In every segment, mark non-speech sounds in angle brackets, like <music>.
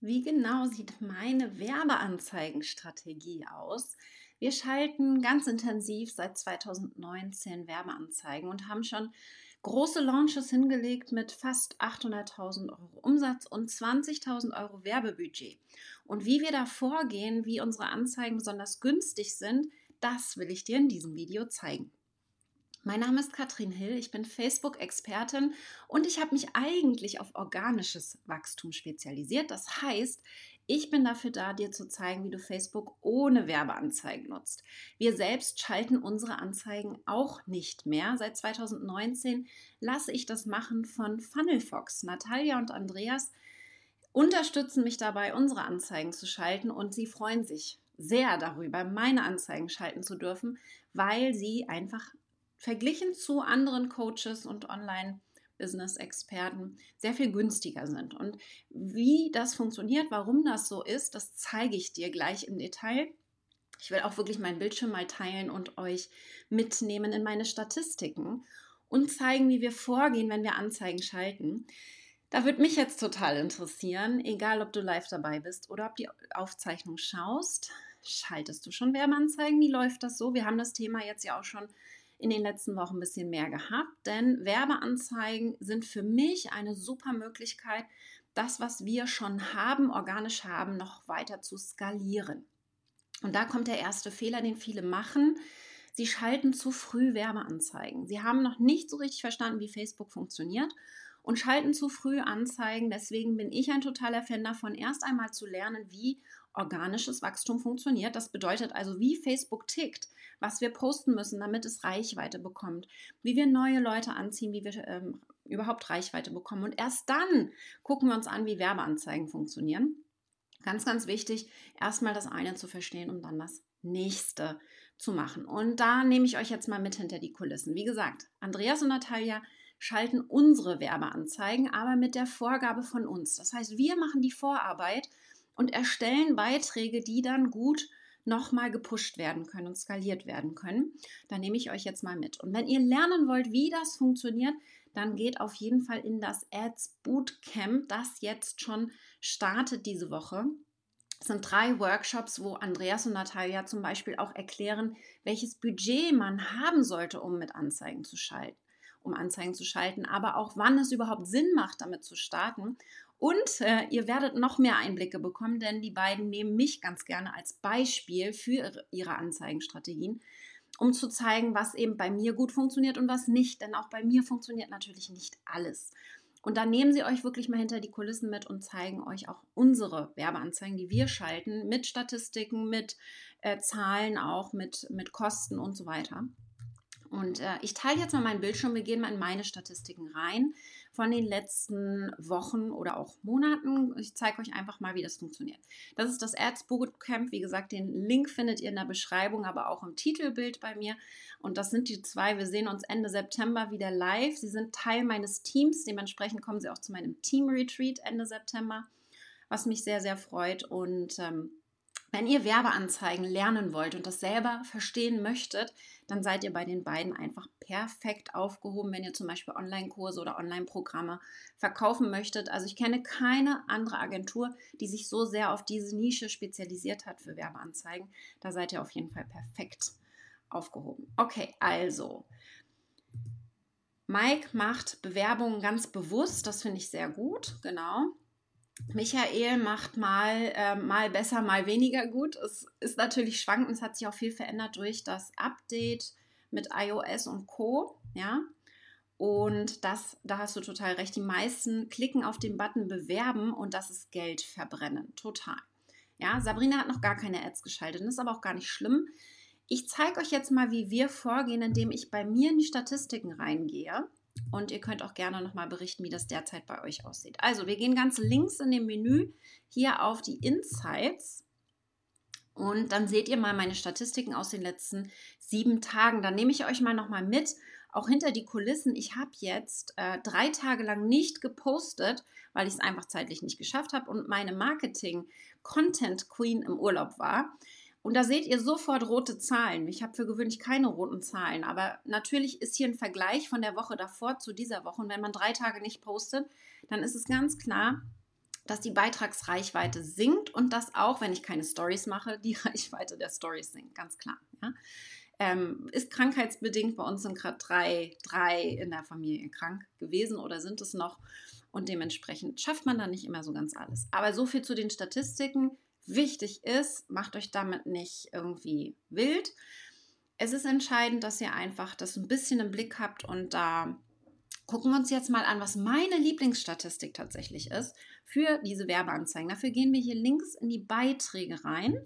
Wie genau sieht meine Werbeanzeigenstrategie aus? Wir schalten ganz intensiv seit 2019 Werbeanzeigen und haben schon große Launches hingelegt mit fast 800.000 Euro Umsatz und 20.000 Euro Werbebudget. Und wie wir da vorgehen, wie unsere Anzeigen besonders günstig sind, das will ich dir in diesem Video zeigen. Mein Name ist Katrin Hill, ich bin Facebook-Expertin und ich habe mich eigentlich auf organisches Wachstum spezialisiert. Das heißt, ich bin dafür da, dir zu zeigen, wie du Facebook ohne Werbeanzeigen nutzt. Wir selbst schalten unsere Anzeigen auch nicht mehr. Seit 2019 lasse ich das machen von Funnelfox. Natalia und Andreas unterstützen mich dabei, unsere Anzeigen zu schalten und sie freuen sich sehr darüber, meine Anzeigen schalten zu dürfen, weil sie einfach verglichen zu anderen Coaches und Online- Business-Experten sehr viel günstiger sind. Und wie das funktioniert, warum das so ist, das zeige ich dir gleich im Detail. Ich will auch wirklich meinen Bildschirm mal teilen und euch mitnehmen in meine Statistiken und zeigen, wie wir vorgehen, wenn wir Anzeigen schalten. Da würde mich jetzt total interessieren, egal ob du live dabei bist oder ob die Aufzeichnung schaust. Schaltest du schon Werbeanzeigen? Wie läuft das so? Wir haben das Thema jetzt ja auch schon in den letzten Wochen ein bisschen mehr gehabt, denn Werbeanzeigen sind für mich eine super Möglichkeit, das, was wir schon haben, organisch haben, noch weiter zu skalieren. Und da kommt der erste Fehler, den viele machen. Sie schalten zu früh Werbeanzeigen. Sie haben noch nicht so richtig verstanden, wie Facebook funktioniert und schalten zu früh Anzeigen. Deswegen bin ich ein totaler Fan davon, erst einmal zu lernen, wie organisches Wachstum funktioniert. Das bedeutet also, wie Facebook tickt, was wir posten müssen, damit es Reichweite bekommt, wie wir neue Leute anziehen, wie wir ähm, überhaupt Reichweite bekommen. Und erst dann gucken wir uns an, wie Werbeanzeigen funktionieren. Ganz, ganz wichtig, erstmal das eine zu verstehen, um dann das nächste zu machen. Und da nehme ich euch jetzt mal mit hinter die Kulissen. Wie gesagt, Andreas und Natalia schalten unsere Werbeanzeigen, aber mit der Vorgabe von uns. Das heißt, wir machen die Vorarbeit und erstellen Beiträge, die dann gut nochmal gepusht werden können und skaliert werden können. Da nehme ich euch jetzt mal mit. Und wenn ihr lernen wollt, wie das funktioniert, dann geht auf jeden Fall in das Ads Bootcamp, das jetzt schon startet diese Woche. Es sind drei Workshops, wo Andreas und Natalia zum Beispiel auch erklären, welches Budget man haben sollte, um mit Anzeigen zu schalten, um Anzeigen zu schalten, aber auch wann es überhaupt Sinn macht, damit zu starten und äh, ihr werdet noch mehr Einblicke bekommen, denn die beiden nehmen mich ganz gerne als Beispiel für ihre Anzeigenstrategien, um zu zeigen, was eben bei mir gut funktioniert und was nicht. Denn auch bei mir funktioniert natürlich nicht alles. Und dann nehmen sie euch wirklich mal hinter die Kulissen mit und zeigen euch auch unsere Werbeanzeigen, die wir schalten, mit Statistiken, mit äh, Zahlen auch, mit, mit Kosten und so weiter. Und äh, ich teile jetzt mal meinen Bildschirm, wir gehen mal in meine Statistiken rein von den letzten Wochen oder auch Monaten. Ich zeige euch einfach mal, wie das funktioniert. Das ist das Ads Bootcamp. Wie gesagt, den Link findet ihr in der Beschreibung, aber auch im Titelbild bei mir. Und das sind die zwei. Wir sehen uns Ende September wieder live. Sie sind Teil meines Teams. Dementsprechend kommen sie auch zu meinem Team Retreat Ende September, was mich sehr, sehr freut. Und ähm, wenn ihr Werbeanzeigen lernen wollt und das selber verstehen möchtet, dann seid ihr bei den beiden einfach perfekt aufgehoben, wenn ihr zum Beispiel Online-Kurse oder Online-Programme verkaufen möchtet. Also ich kenne keine andere Agentur, die sich so sehr auf diese Nische spezialisiert hat für Werbeanzeigen. Da seid ihr auf jeden Fall perfekt aufgehoben. Okay, also. Mike macht Bewerbungen ganz bewusst, das finde ich sehr gut, genau. Michael macht mal, äh, mal besser, mal weniger gut. Es ist natürlich schwankend, es hat sich auch viel verändert durch das Update mit iOS und Co. Ja. Und das, da hast du total recht. Die meisten klicken auf den Button bewerben und das ist Geld verbrennen. Total. Ja, Sabrina hat noch gar keine Ads geschaltet. Das ist aber auch gar nicht schlimm. Ich zeige euch jetzt mal, wie wir vorgehen, indem ich bei mir in die Statistiken reingehe und ihr könnt auch gerne nochmal berichten, wie das derzeit bei euch aussieht. Also, wir gehen ganz links in dem Menü hier auf die Insights. Und dann seht ihr mal meine Statistiken aus den letzten sieben Tagen. Dann nehme ich euch mal nochmal mit, auch hinter die Kulissen. Ich habe jetzt äh, drei Tage lang nicht gepostet, weil ich es einfach zeitlich nicht geschafft habe und meine Marketing-Content-Queen im Urlaub war. Und da seht ihr sofort rote Zahlen. Ich habe für gewöhnlich keine roten Zahlen, aber natürlich ist hier ein Vergleich von der Woche davor zu dieser Woche. Und wenn man drei Tage nicht postet, dann ist es ganz klar, dass die Beitragsreichweite sinkt und dass auch, wenn ich keine Stories mache, die <laughs> Reichweite der Stories sinkt, ganz klar. Ja? Ähm, ist krankheitsbedingt, bei uns sind gerade drei, drei in der Familie krank gewesen oder sind es noch und dementsprechend schafft man da nicht immer so ganz alles. Aber so viel zu den Statistiken. Wichtig ist, macht euch damit nicht irgendwie wild. Es ist entscheidend, dass ihr einfach das ein bisschen im Blick habt und da gucken wir uns jetzt mal an, was meine Lieblingsstatistik tatsächlich ist für diese Werbeanzeigen. Dafür gehen wir hier links in die Beiträge rein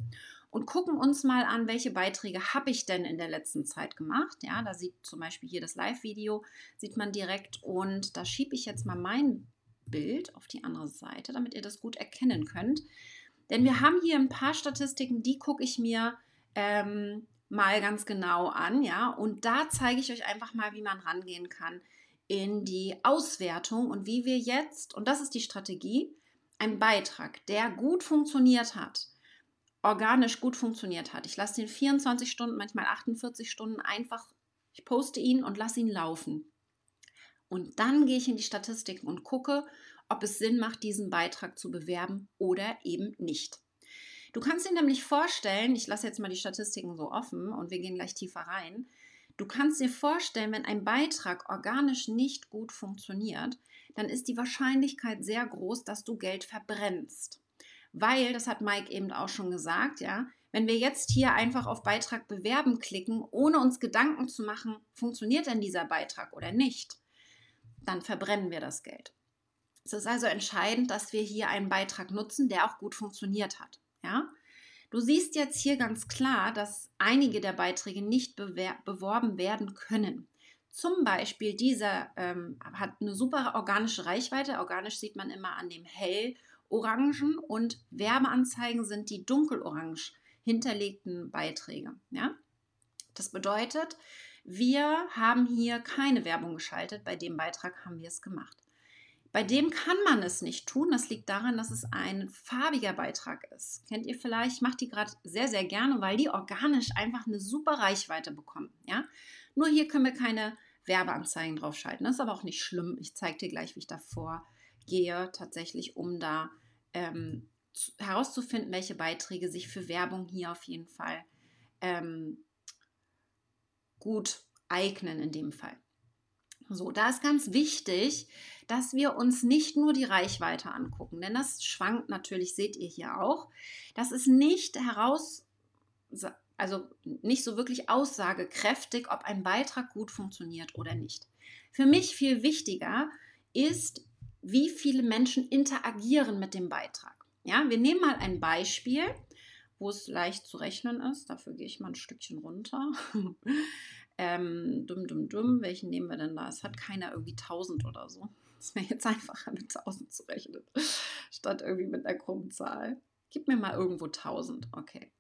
und gucken uns mal an, welche Beiträge habe ich denn in der letzten Zeit gemacht. Ja, da sieht zum Beispiel hier das Live-Video, sieht man direkt und da schiebe ich jetzt mal mein Bild auf die andere Seite, damit ihr das gut erkennen könnt. Denn wir haben hier ein paar Statistiken, die gucke ich mir ähm, mal ganz genau an, ja, und da zeige ich euch einfach mal, wie man rangehen kann in die Auswertung und wie wir jetzt, und das ist die Strategie, einen Beitrag, der gut funktioniert hat, organisch gut funktioniert hat. Ich lasse den 24 Stunden, manchmal 48 Stunden einfach, ich poste ihn und lasse ihn laufen. Und dann gehe ich in die Statistiken und gucke, ob es Sinn macht, diesen Beitrag zu bewerben oder eben nicht. Du kannst dir nämlich vorstellen, ich lasse jetzt mal die Statistiken so offen und wir gehen gleich tiefer rein. Du kannst dir vorstellen, wenn ein Beitrag organisch nicht gut funktioniert, dann ist die Wahrscheinlichkeit sehr groß, dass du Geld verbrennst. Weil, das hat Mike eben auch schon gesagt, ja, wenn wir jetzt hier einfach auf Beitrag bewerben klicken, ohne uns Gedanken zu machen, funktioniert denn dieser Beitrag oder nicht, dann verbrennen wir das Geld. Es ist also entscheidend, dass wir hier einen Beitrag nutzen, der auch gut funktioniert hat. Ja? Du siehst jetzt hier ganz klar, dass einige der Beiträge nicht beworben werden können. Zum Beispiel dieser ähm, hat eine super organische Reichweite. Organisch sieht man immer an dem hellorangen und Werbeanzeigen sind die dunkelorange hinterlegten Beiträge. Ja? Das bedeutet, wir haben hier keine Werbung geschaltet. Bei dem Beitrag haben wir es gemacht. Bei dem kann man es nicht tun. Das liegt daran, dass es ein farbiger Beitrag ist. Kennt ihr vielleicht? Ich mache die gerade sehr, sehr gerne, weil die organisch einfach eine super Reichweite bekommen. Ja? Nur hier können wir keine Werbeanzeigen draufschalten. Das ist aber auch nicht schlimm. Ich zeige dir gleich, wie ich davor gehe, tatsächlich, um da ähm, herauszufinden, welche Beiträge sich für Werbung hier auf jeden Fall ähm, gut eignen in dem Fall. So, da ist ganz wichtig, dass wir uns nicht nur die Reichweite angucken, denn das schwankt natürlich, seht ihr hier auch. Das ist nicht heraus, also nicht so wirklich aussagekräftig, ob ein Beitrag gut funktioniert oder nicht. Für mich viel wichtiger ist, wie viele Menschen interagieren mit dem Beitrag. Ja, wir nehmen mal ein Beispiel, wo es leicht zu rechnen ist. Dafür gehe ich mal ein Stückchen runter. Ähm, dumm, dumm, dumm. Welchen nehmen wir denn da? Es hat keiner irgendwie 1000 oder so. Das wäre jetzt <laughs> einfacher mit 1000 zu rechnen, statt irgendwie mit einer krummen Zahl. Gib mir mal irgendwo 1000. Okay.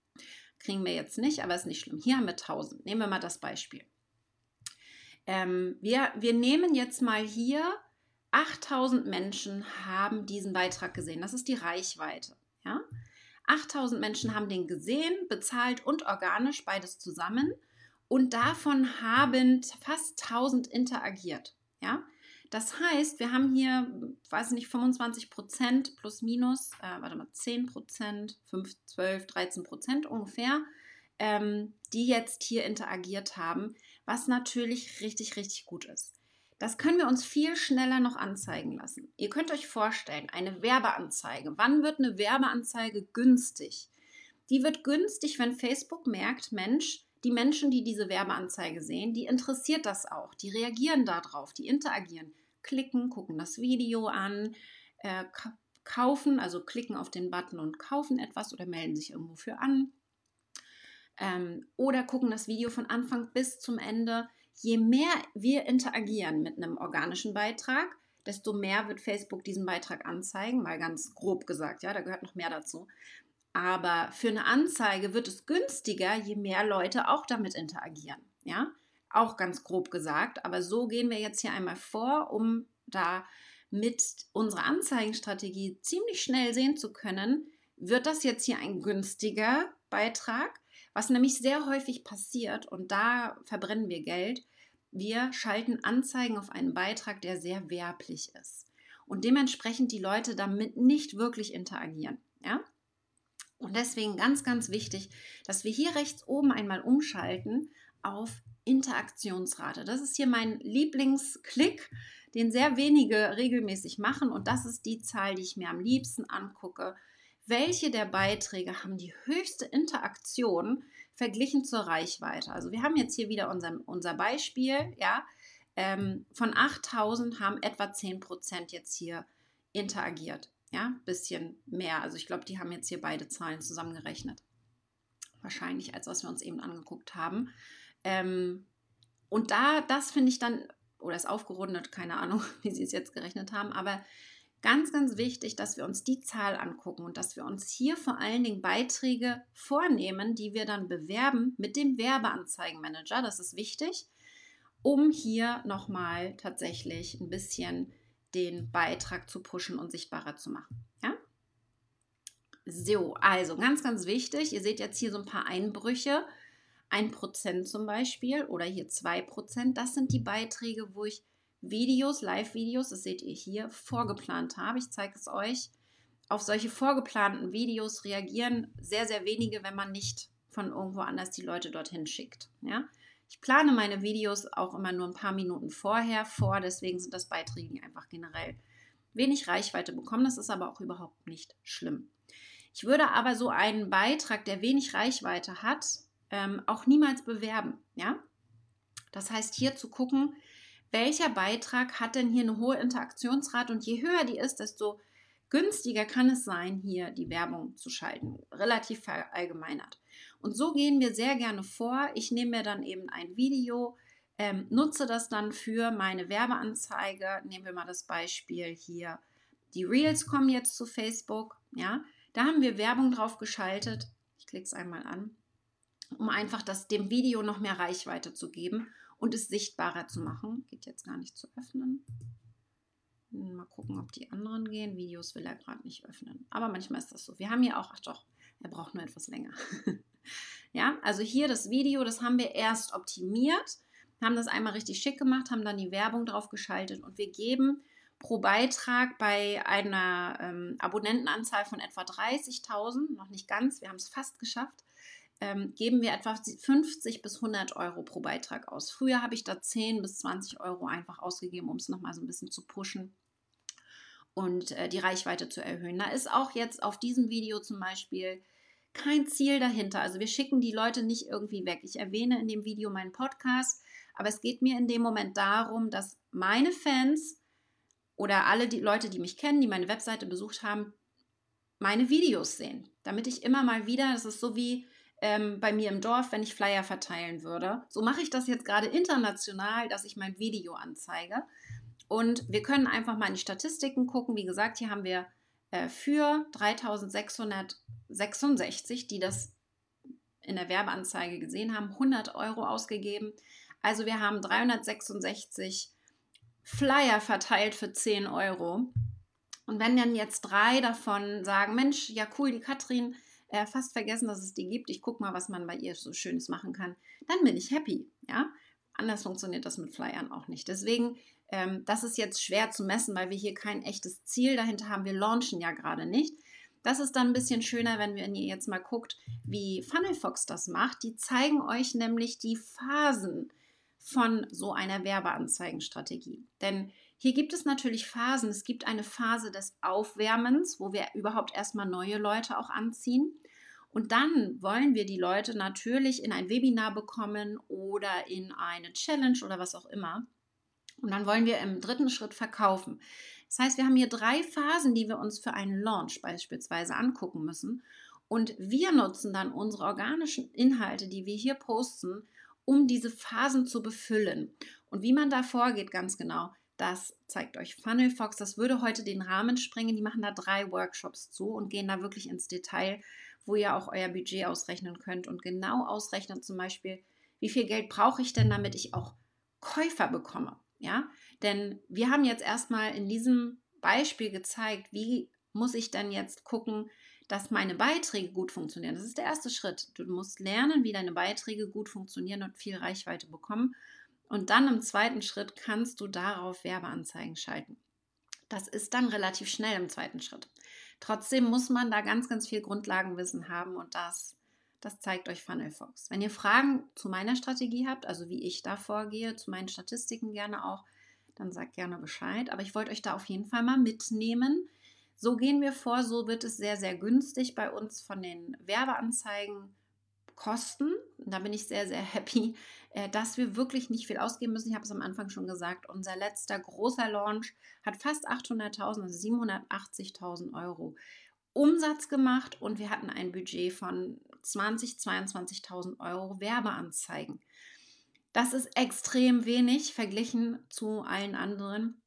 Kriegen wir jetzt nicht, aber ist nicht schlimm. Hier haben wir 1000. Nehmen wir mal das Beispiel. Ähm, wir, wir nehmen jetzt mal hier 8000 Menschen haben diesen Beitrag gesehen. Das ist die Reichweite. Ja? 8000 Menschen haben den gesehen, bezahlt und organisch, beides zusammen und davon haben fast 1000 interagiert. Ja? Das heißt, wir haben hier, weiß nicht, 25 Prozent plus minus, äh, warte mal, 10 Prozent, 5, 12, 13 Prozent ungefähr, ähm, die jetzt hier interagiert haben, was natürlich richtig, richtig gut ist. Das können wir uns viel schneller noch anzeigen lassen. Ihr könnt euch vorstellen, eine Werbeanzeige. Wann wird eine Werbeanzeige günstig? Die wird günstig, wenn Facebook merkt, Mensch, die Menschen, die diese Werbeanzeige sehen, die interessiert das auch. Die reagieren darauf, die interagieren, klicken, gucken das Video an, äh, kaufen, also klicken auf den Button und kaufen etwas oder melden sich irgendwo für an. Ähm, oder gucken das Video von Anfang bis zum Ende. Je mehr wir interagieren mit einem organischen Beitrag, desto mehr wird Facebook diesen Beitrag anzeigen, mal ganz grob gesagt, ja, da gehört noch mehr dazu. Aber für eine Anzeige wird es günstiger, je mehr Leute auch damit interagieren. Ja, auch ganz grob gesagt. Aber so gehen wir jetzt hier einmal vor, um da mit unserer Anzeigenstrategie ziemlich schnell sehen zu können, wird das jetzt hier ein günstiger Beitrag, was nämlich sehr häufig passiert und da verbrennen wir Geld. Wir schalten Anzeigen auf einen Beitrag, der sehr werblich ist. und dementsprechend die Leute damit nicht wirklich interagieren. Ja? Und deswegen ganz, ganz wichtig, dass wir hier rechts oben einmal umschalten auf Interaktionsrate. Das ist hier mein Lieblingsklick, den sehr wenige regelmäßig machen. Und das ist die Zahl, die ich mir am liebsten angucke. Welche der Beiträge haben die höchste Interaktion verglichen zur Reichweite? Also wir haben jetzt hier wieder unser, unser Beispiel, ja. Ähm, von 8000 haben etwa 10% jetzt hier interagiert. Ja, bisschen mehr. Also ich glaube, die haben jetzt hier beide Zahlen zusammengerechnet. Wahrscheinlich, als was wir uns eben angeguckt haben. Ähm, und da, das finde ich dann, oder ist aufgerundet, keine Ahnung, <laughs> wie sie es jetzt gerechnet haben, aber ganz, ganz wichtig, dass wir uns die Zahl angucken und dass wir uns hier vor allen Dingen Beiträge vornehmen, die wir dann bewerben mit dem Werbeanzeigenmanager. Das ist wichtig, um hier nochmal tatsächlich ein bisschen den Beitrag zu pushen und sichtbarer zu machen. Ja? So, also ganz, ganz wichtig. Ihr seht jetzt hier so ein paar Einbrüche. 1% zum Beispiel oder hier 2%. Das sind die Beiträge, wo ich Videos, Live-Videos, das seht ihr hier, vorgeplant habe. Ich zeige es euch. Auf solche vorgeplanten Videos reagieren sehr, sehr wenige, wenn man nicht von irgendwo anders die Leute dorthin schickt. Ja? Ich plane meine Videos auch immer nur ein paar Minuten vorher vor, deswegen sind das Beiträge, die einfach generell wenig Reichweite bekommen. Das ist aber auch überhaupt nicht schlimm. Ich würde aber so einen Beitrag, der wenig Reichweite hat, ähm, auch niemals bewerben. Ja? Das heißt, hier zu gucken, welcher Beitrag hat denn hier eine hohe Interaktionsrate und je höher die ist, desto günstiger kann es sein, hier die Werbung zu schalten. Relativ verallgemeinert. Und so gehen wir sehr gerne vor. Ich nehme mir dann eben ein Video, ähm, nutze das dann für meine Werbeanzeige. Nehmen wir mal das Beispiel hier. Die Reels kommen jetzt zu Facebook. Ja, da haben wir Werbung drauf geschaltet. Ich klicke es einmal an, um einfach das, dem Video noch mehr Reichweite zu geben und es sichtbarer zu machen. Geht jetzt gar nicht zu öffnen. Mal gucken, ob die anderen gehen. Videos will er gerade nicht öffnen. Aber manchmal ist das so. Wir haben hier auch, ach doch, er braucht nur etwas länger. <laughs> ja, also hier das Video, das haben wir erst optimiert, haben das einmal richtig schick gemacht, haben dann die Werbung drauf geschaltet und wir geben pro Beitrag bei einer ähm, Abonnentenanzahl von etwa 30.000, noch nicht ganz, wir haben es fast geschafft, ähm, geben wir etwa 50 bis 100 Euro pro Beitrag aus. Früher habe ich da 10 bis 20 Euro einfach ausgegeben, um es nochmal so ein bisschen zu pushen und äh, die Reichweite zu erhöhen. Da ist auch jetzt auf diesem Video zum Beispiel kein Ziel dahinter. Also wir schicken die Leute nicht irgendwie weg. Ich erwähne in dem Video meinen Podcast, aber es geht mir in dem Moment darum, dass meine Fans oder alle die Leute, die mich kennen, die meine Webseite besucht haben, meine Videos sehen. Damit ich immer mal wieder, das ist so wie ähm, bei mir im Dorf, wenn ich Flyer verteilen würde. So mache ich das jetzt gerade international, dass ich mein Video anzeige. Und wir können einfach mal in die Statistiken gucken. Wie gesagt, hier haben wir äh, für 3666, die das in der Werbeanzeige gesehen haben, 100 Euro ausgegeben. Also wir haben 366 Flyer verteilt für 10 Euro. Und wenn dann jetzt drei davon sagen, Mensch, ja cool, die Katrin, äh, fast vergessen, dass es die gibt, ich gucke mal, was man bei ihr so Schönes machen kann, dann bin ich happy. Ja, anders funktioniert das mit Flyern auch nicht. Deswegen ähm, das ist jetzt schwer zu messen, weil wir hier kein echtes Ziel dahinter haben. Wir launchen ja gerade nicht. Das ist dann ein bisschen schöner, wenn, ihr jetzt mal guckt, wie Funnelfox das macht. Die zeigen euch nämlich die Phasen von so einer Werbeanzeigenstrategie. Denn hier gibt es natürlich Phasen. Es gibt eine Phase des Aufwärmens, wo wir überhaupt erstmal neue Leute auch anziehen. Und dann wollen wir die Leute natürlich in ein Webinar bekommen oder in eine Challenge oder was auch immer. Und dann wollen wir im dritten Schritt verkaufen. Das heißt, wir haben hier drei Phasen, die wir uns für einen Launch beispielsweise angucken müssen. Und wir nutzen dann unsere organischen Inhalte, die wir hier posten, um diese Phasen zu befüllen. Und wie man da vorgeht, ganz genau, das zeigt euch Funnelfox. Das würde heute den Rahmen sprengen. Die machen da drei Workshops zu und gehen da wirklich ins Detail, wo ihr auch euer Budget ausrechnen könnt und genau ausrechnen zum Beispiel, wie viel Geld brauche ich denn, damit ich auch Käufer bekomme. Ja, denn wir haben jetzt erstmal in diesem Beispiel gezeigt, wie muss ich dann jetzt gucken, dass meine Beiträge gut funktionieren. Das ist der erste Schritt. Du musst lernen, wie deine Beiträge gut funktionieren und viel Reichweite bekommen. Und dann im zweiten Schritt kannst du darauf Werbeanzeigen schalten. Das ist dann relativ schnell im zweiten Schritt. Trotzdem muss man da ganz, ganz viel Grundlagenwissen haben und das, das zeigt euch FunnelFox. Wenn ihr Fragen zu meiner Strategie habt, also wie ich da vorgehe, zu meinen Statistiken gerne auch, dann sagt gerne Bescheid. Aber ich wollte euch da auf jeden Fall mal mitnehmen. So gehen wir vor, so wird es sehr, sehr günstig bei uns von den Werbeanzeigen kosten. Da bin ich sehr, sehr happy, äh, dass wir wirklich nicht viel ausgeben müssen. Ich habe es am Anfang schon gesagt, unser letzter großer Launch hat fast 800.000, also 780.000 Euro Umsatz gemacht und wir hatten ein Budget von 20.000, 22.000 Euro Werbeanzeigen. Das ist extrem wenig verglichen zu allen anderen.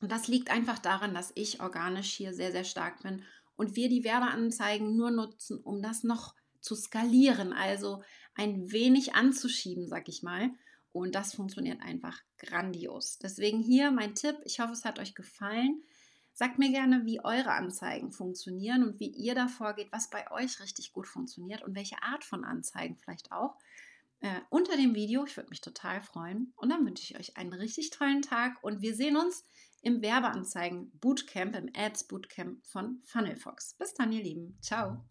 Und das liegt einfach daran, dass ich organisch hier sehr, sehr stark bin und wir die Werbeanzeigen nur nutzen, um das noch zu skalieren, also ein wenig anzuschieben, sag ich mal. Und das funktioniert einfach grandios. Deswegen hier mein Tipp. Ich hoffe, es hat euch gefallen. Sagt mir gerne, wie eure Anzeigen funktionieren und wie ihr da vorgeht, was bei euch richtig gut funktioniert und welche Art von Anzeigen vielleicht auch. Äh, unter dem Video. Ich würde mich total freuen. Und dann wünsche ich euch einen richtig tollen Tag und wir sehen uns im Werbeanzeigen Bootcamp, im Ads Bootcamp von FunnelFox. Bis dann, ihr Lieben. Ciao.